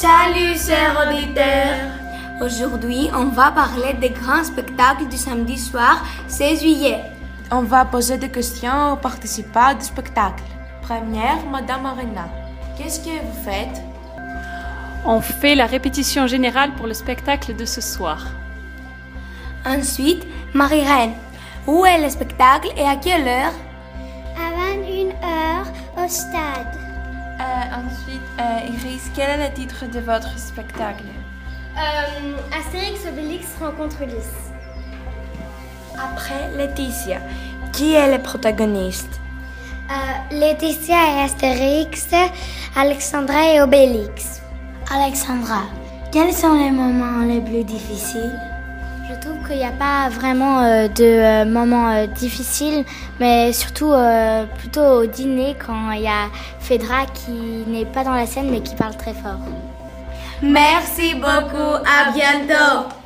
chers auditeurs. Aujourd'hui, on va parler des grands spectacles du samedi soir 16 juillet. On va poser des questions aux participants du spectacle. Première, Madame Arena. Qu'est-ce que vous faites? On fait la répétition générale pour le spectacle de ce soir. Ensuite, Marie-Reine. Où est le spectacle et à quelle heure? À 21h au stade. Ensuite, euh, Iris, quel est le titre de votre spectacle? Euh, Astérix Obélix rencontre Ulysse. Après Laetitia, qui est le protagoniste? Euh, Laetitia et Astérix, Alexandra et Obélix. Alexandra, quels sont les moments les plus difficiles? Je trouve qu'il n'y a pas vraiment euh, de euh, moments euh, difficiles, mais surtout plutôt au dîner quand il y a Phédra qui n'est pas dans la scène mais qui parle très fort. Merci beaucoup, à bientôt.